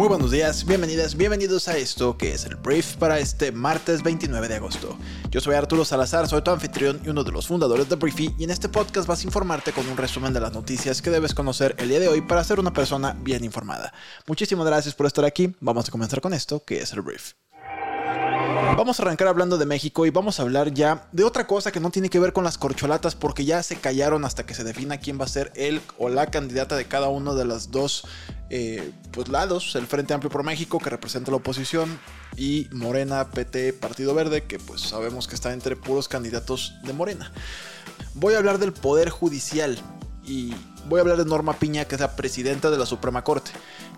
Muy buenos días, bienvenidas, bienvenidos a esto que es el brief para este martes 29 de agosto. Yo soy Arturo Salazar, soy tu anfitrión y uno de los fundadores de Briefy y en este podcast vas a informarte con un resumen de las noticias que debes conocer el día de hoy para ser una persona bien informada. Muchísimas gracias por estar aquí, vamos a comenzar con esto que es el brief. Vamos a arrancar hablando de México y vamos a hablar ya de otra cosa que no tiene que ver con las corcholatas porque ya se callaron hasta que se defina quién va a ser el o la candidata de cada uno de los dos eh, pues, lados, el Frente Amplio por México que representa la oposición y Morena, PT, Partido Verde que pues sabemos que está entre puros candidatos de Morena. Voy a hablar del Poder Judicial y voy a hablar de Norma Piña que es la presidenta de la Suprema Corte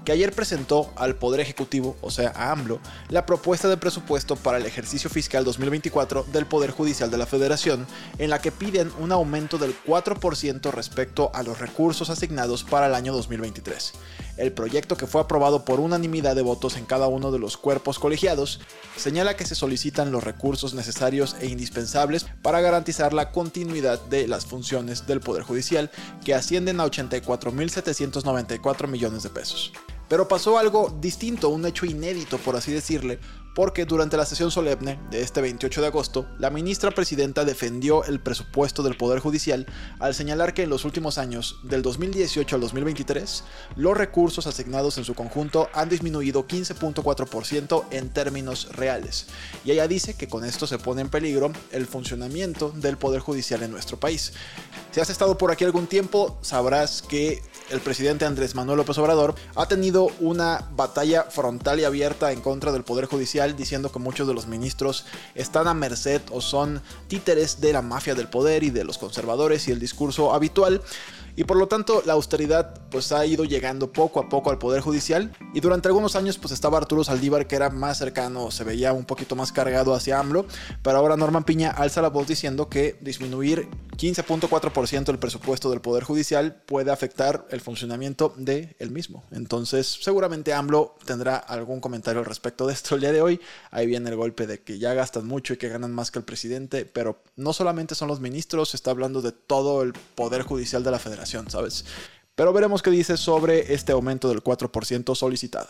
que ayer presentó al Poder Ejecutivo, o sea, a AMLO, la propuesta de presupuesto para el ejercicio fiscal 2024 del Poder Judicial de la Federación, en la que piden un aumento del 4% respecto a los recursos asignados para el año 2023. El proyecto que fue aprobado por unanimidad de votos en cada uno de los cuerpos colegiados señala que se solicitan los recursos necesarios e indispensables para garantizar la continuidad de las funciones del Poder Judicial, que ascienden a 84.794 millones de pesos. Pero pasó algo distinto, un hecho inédito por así decirle, porque durante la sesión solemne de este 28 de agosto, la ministra presidenta defendió el presupuesto del Poder Judicial al señalar que en los últimos años, del 2018 al 2023, los recursos asignados en su conjunto han disminuido 15.4% en términos reales. Y ella dice que con esto se pone en peligro el funcionamiento del Poder Judicial en nuestro país. Si has estado por aquí algún tiempo, sabrás que el presidente Andrés Manuel López Obrador ha tenido una batalla frontal y abierta en contra del Poder Judicial, diciendo que muchos de los ministros están a merced o son títeres de la mafia del poder y de los conservadores y el discurso habitual y por lo tanto la austeridad pues ha ido llegando poco a poco al poder judicial y durante algunos años pues estaba Arturo Saldívar que era más cercano, se veía un poquito más cargado hacia AMLO, pero ahora Norman Piña alza la voz diciendo que disminuir 15.4% el presupuesto del poder judicial puede afectar el funcionamiento de él mismo. Entonces seguramente AMLO tendrá algún comentario al respecto de esto el día de hoy. Ahí viene el golpe de que ya gastan mucho y que ganan más que el presidente, pero no solamente son los ministros, se está hablando de todo el poder judicial de la federación ¿sabes? Pero veremos qué dice sobre este aumento del 4% solicitado.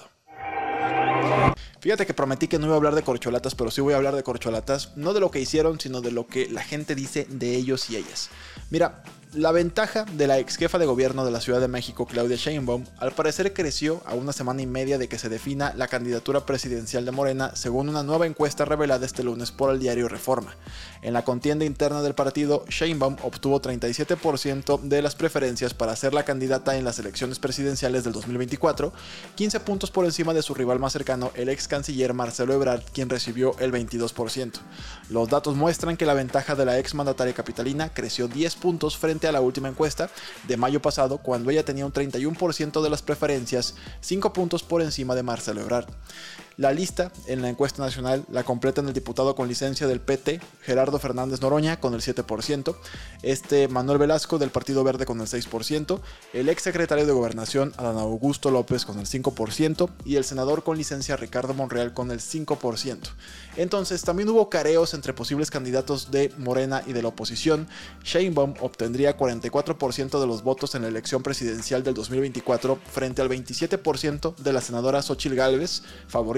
Fíjate que prometí que no iba a hablar de corcholatas, pero sí voy a hablar de corcholatas, no de lo que hicieron, sino de lo que la gente dice de ellos y ellas. Mira, la ventaja de la ex jefa de gobierno de la Ciudad de México, Claudia Sheinbaum, al parecer creció a una semana y media de que se defina la candidatura presidencial de Morena, según una nueva encuesta revelada este lunes por el diario Reforma. En la contienda interna del partido, Sheinbaum obtuvo 37% de las preferencias para ser la candidata en las elecciones presidenciales del 2024, 15 puntos por encima de su rival más cercano, el ex canciller Marcelo Ebrard, quien recibió el 22%. Los datos muestran que la ventaja de la ex mandataria capitalina creció 10 puntos frente a la última encuesta de mayo pasado, cuando ella tenía un 31% de las preferencias, 5 puntos por encima de Marcelo Ebrard. La lista en la encuesta nacional la completan el diputado con licencia del PT, Gerardo Fernández Noroña, con el 7%, este Manuel Velasco del Partido Verde con el 6%, el ex secretario de Gobernación Adán Augusto López con el 5% y el senador con licencia Ricardo Monreal con el 5%. Entonces también hubo careos entre posibles candidatos de Morena y de la oposición. Sheinbaum obtendría 44% de los votos en la elección presidencial del 2024 frente al 27% de la senadora Xochil Gálvez,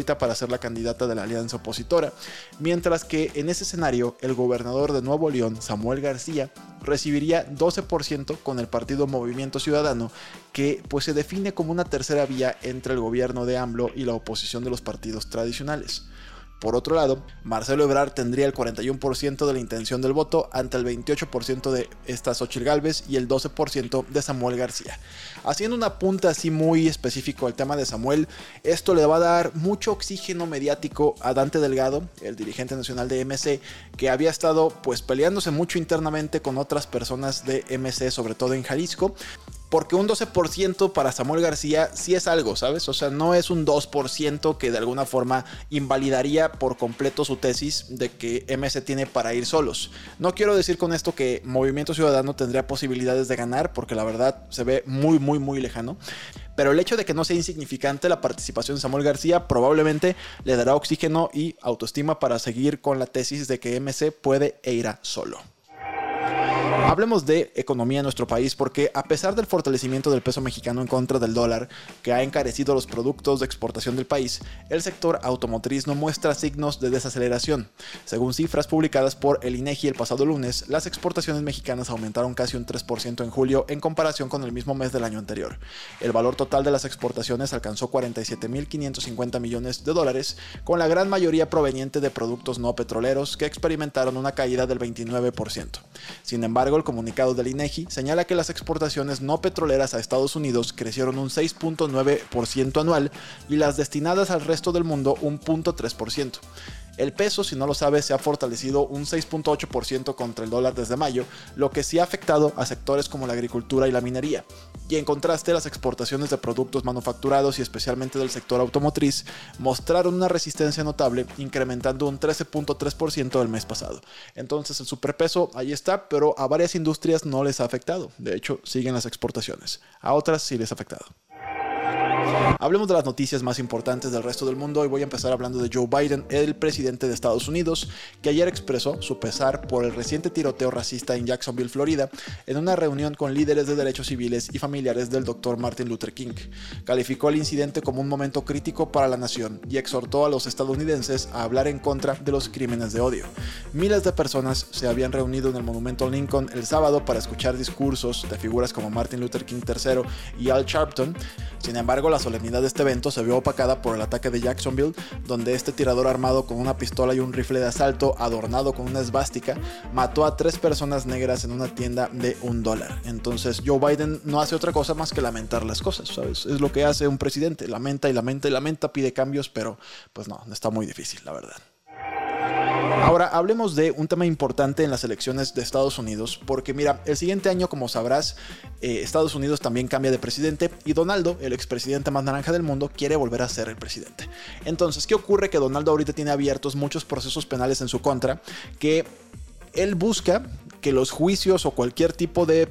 para ser la candidata de la alianza opositora, mientras que en ese escenario el gobernador de Nuevo León, Samuel García, recibiría 12% con el partido Movimiento Ciudadano, que pues se define como una tercera vía entre el gobierno de AMLO y la oposición de los partidos tradicionales. Por otro lado, Marcelo Ebrard tendría el 41% de la intención del voto ante el 28% de esta Xochitl Galvez y el 12% de Samuel García. Haciendo una punta así muy específico al tema de Samuel, esto le va a dar mucho oxígeno mediático a Dante Delgado, el dirigente nacional de MC, que había estado pues peleándose mucho internamente con otras personas de MC, sobre todo en Jalisco, Porque un 12% para Samuel García sí es algo, ¿sabes? O sea, no es un 2% que de alguna forma invalidaría por completo su tesis de que MC tiene para ir solos. No quiero decir con esto que Movimiento Ciudadano tendría posibilidades de ganar, porque la verdad se ve muy, muy, muy lejano. Pero el hecho de que no sea insignificante la participación de Samuel García probablemente le dará oxígeno y autoestima para seguir con la tesis de que MC puede e irá solo. Hablemos de economía en nuestro país porque a pesar del fortalecimiento del peso mexicano en contra del dólar, que ha encarecido los productos de exportación del país, el sector automotriz no muestra signos de desaceleración. Según cifras publicadas por el INEGI el pasado lunes, las exportaciones mexicanas aumentaron casi un 3% en julio en comparación con el mismo mes del año anterior. El valor total de las exportaciones alcanzó 47.550 millones de dólares, con la gran mayoría proveniente de productos no petroleros que experimentaron una caída del 29%. Sin embargo, el comunicado del INEGI señala que las exportaciones no petroleras a Estados Unidos crecieron un 6.9% anual y las destinadas al resto del mundo un 0.3%. El peso, si no lo sabes, se ha fortalecido un 6.8% contra el dólar desde mayo, lo que sí ha afectado a sectores como la agricultura y la minería. Y en contraste, las exportaciones de productos manufacturados y especialmente del sector automotriz mostraron una resistencia notable, incrementando un 13.3% el mes pasado. Entonces el superpeso ahí está, pero a varias industrias no les ha afectado. De hecho, siguen las exportaciones. A otras sí les ha afectado. Hablemos de las noticias más importantes del resto del mundo y voy a empezar hablando de Joe Biden, el presidente de Estados Unidos, que ayer expresó su pesar por el reciente tiroteo racista en Jacksonville, Florida, en una reunión con líderes de derechos civiles y familiares del Dr. Martin Luther King. Calificó el incidente como un momento crítico para la nación y exhortó a los estadounidenses a hablar en contra de los crímenes de odio. Miles de personas se habían reunido en el monumento Lincoln el sábado para escuchar discursos de figuras como Martin Luther King III y Al Sharpton. Sin embargo, la solemnidad de este evento se vio opacada por el ataque de Jacksonville, donde este tirador armado con una pistola y un rifle de asalto adornado con una esvástica mató a tres personas negras en una tienda de un dólar. Entonces Joe Biden no hace otra cosa más que lamentar las cosas, ¿sabes? Es lo que hace un presidente, lamenta y lamenta y lamenta, pide cambios, pero pues no, está muy difícil, la verdad. Ahora hablemos de un tema importante en las elecciones de Estados Unidos, porque mira, el siguiente año, como sabrás, eh, Estados Unidos también cambia de presidente y Donaldo, el expresidente más naranja del mundo, quiere volver a ser el presidente. Entonces, ¿qué ocurre? Que Donaldo ahorita tiene abiertos muchos procesos penales en su contra, que él busca que los juicios o cualquier tipo de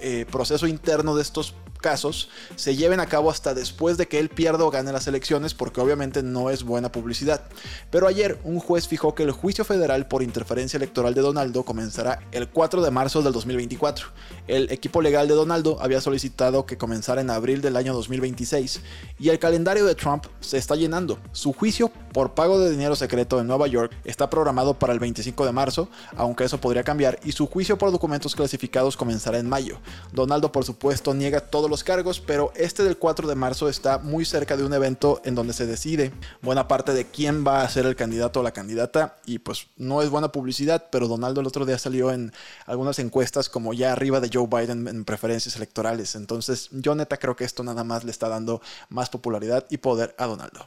eh, proceso interno de estos casos se lleven a cabo hasta después de que él pierda o gane las elecciones porque obviamente no es buena publicidad. Pero ayer un juez fijó que el juicio federal por interferencia electoral de Donaldo comenzará el 4 de marzo del 2024. El equipo legal de Donaldo había solicitado que comenzara en abril del año 2026 y el calendario de Trump se está llenando. Su juicio por pago de dinero secreto en Nueva York está programado para el 25 de marzo, aunque eso podría cambiar, y su juicio por documentos clasificados comenzará en mayo. Donaldo por supuesto niega todos los cargos, pero este del 4 de marzo está muy cerca de un evento en donde se decide buena parte de quién va a ser el candidato o la candidata y pues no es buena publicidad, pero Donaldo el otro día salió en algunas encuestas como ya arriba de Joe Biden en preferencias electorales, entonces yo neta creo que esto nada más le está dando más popularidad y poder a Donaldo.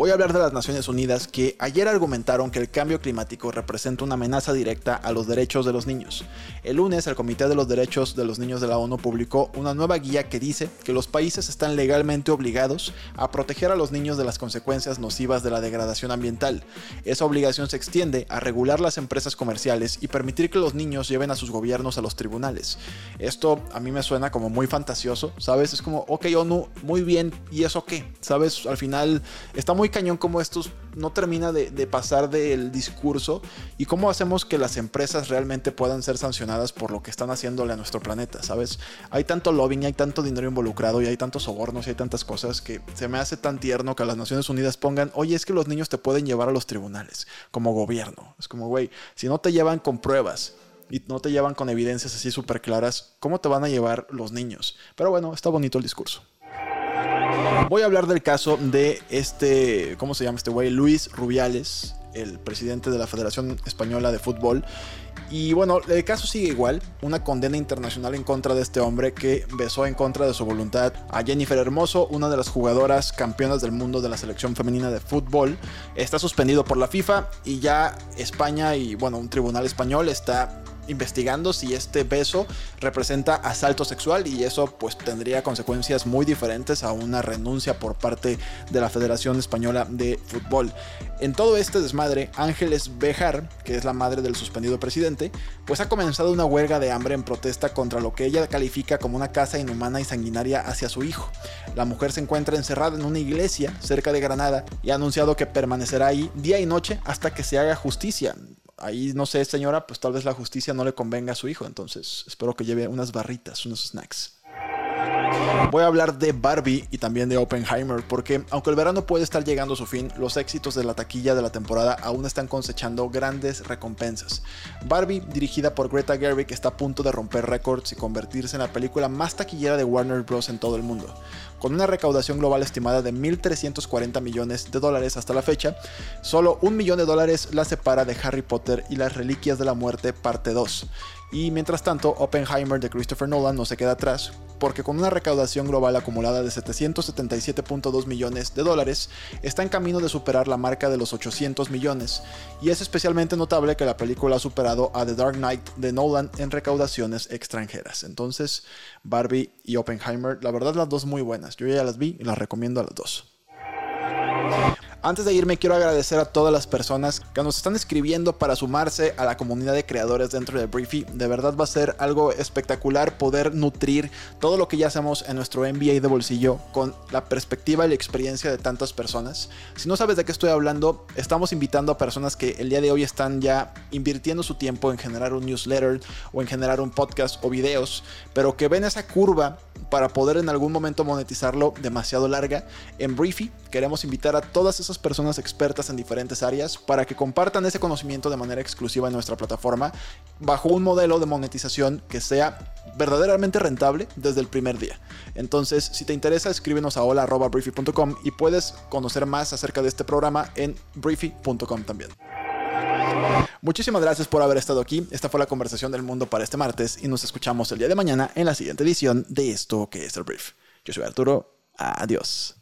Voy a hablar de las Naciones Unidas que ayer argumentaron que el cambio climático representa una amenaza directa a los derechos de los niños. El lunes el Comité de los Derechos de los Niños de la ONU publicó una nueva guía que dice que los países están legalmente obligados a proteger a los niños de las consecuencias nocivas de la degradación ambiental. Esa obligación se extiende a regular las empresas comerciales y permitir que los niños lleven a sus gobiernos a los tribunales. Esto a mí me suena como muy fantasioso, ¿sabes? Es como, ok ONU, muy bien, ¿y eso qué? ¿Sabes? Al final está muy cañón como estos no termina de, pasar del discurso y cómo hacemos que las empresas realmente puedan ser sancionadas por lo que están haciéndole a nuestro planeta, ¿sabes? Hay tanto lobbying, hay tanto dinero involucrado y hay tantos sobornos y hay tantas cosas que se me hace tan tierno que las Naciones Unidas pongan, oye, es que los niños te pueden llevar a los tribunales como gobierno. Es como, güey, si no te llevan con pruebas y no te llevan con evidencias así súper claras, ¿cómo te van a llevar los niños? Pero bueno, está bonito el discurso. Voy a hablar del caso de este, ¿cómo se llama este güey? Luis Rubiales, el presidente de la Federación Española de Fútbol. Y bueno, el caso sigue igual, una condena internacional en contra de este hombre que besó en contra de su voluntad a Jennifer Hermoso, una de las jugadoras campeonas del mundo de la selección femenina de fútbol. Está suspendido por la FIFA y ya España y bueno, un tribunal español está investigando si este beso representa asalto sexual y eso pues tendría consecuencias muy diferentes a una renuncia por parte de la Federación Española de Fútbol. En todo este desmadre, Ángeles Bejar, que es la madre del suspendido presidente, pues ha comenzado una huelga de hambre en protesta contra lo que ella califica como una casa inhumana y sanguinaria hacia su hijo. La mujer se encuentra encerrada en una iglesia cerca de Granada y ha anunciado que permanecerá ahí día y noche hasta que se haga justicia ahí no sé, señora, pues tal vez la justicia no le convenga a su hijo, entonces espero que lleve unas barritas, unos snacks. Voy a hablar de Barbie y también de Oppenheimer, porque aunque el verano puede estar llegando a su fin, los éxitos de la taquilla de la temporada aún están cosechando grandes recompensas. Barbie, dirigida por Greta Gerwig, está a punto de romper récords y convertirse en la película más taquillera de Warner Bros. en todo el mundo. Con una recaudación global estimada de 1.340 millones de dólares hasta la fecha, solo un millón de dólares la separa de Harry Potter y las Reliquias de la Muerte parte 2. Y mientras tanto, Oppenheimer de Christopher Nolan no se queda atrás, porque con una recaudación global acumulada de 777.2 millones de dólares, está en camino de superar la marca de los 800 millones, y es especialmente notable que la película ha superado a The Dark Knight de Nolan en recaudaciones extranjeras. Entonces, Barbie y Oppenheimer, la verdad las dos muy buenas, yo ya las vi y las recomiendo a las dos. Antes de irme, quiero agradecer a todas las personas que nos están escribiendo para sumarse a la comunidad de creadores dentro de Briefy. De verdad va a ser algo espectacular poder nutrir todo lo que ya hacemos en nuestro MBA de bolsillo con la perspectiva y la experiencia de tantas personas. Si no sabes de qué estoy hablando, estamos invitando a personas que el día de hoy están ya invirtiendo su tiempo en generar un newsletter o en generar un podcast o videos, pero que ven esa curva para poder en algún momento monetizarlo demasiado larga. En Briefy queremos invitar a todas esas personas expertas en diferentes áreas para que compartan ese conocimiento de manera exclusiva en nuestra plataforma bajo un modelo de monetización que sea verdaderamente rentable desde el primer día. Entonces, si te interesa, escríbenos a hola.briefy.com y puedes conocer más acerca de este programa en briefy.com también. Muchísimas gracias por haber estado aquí. Esta fue la conversación del mundo para este martes y nos escuchamos el día de mañana en la siguiente edición de esto que es el brief. Yo soy Arturo. Adiós.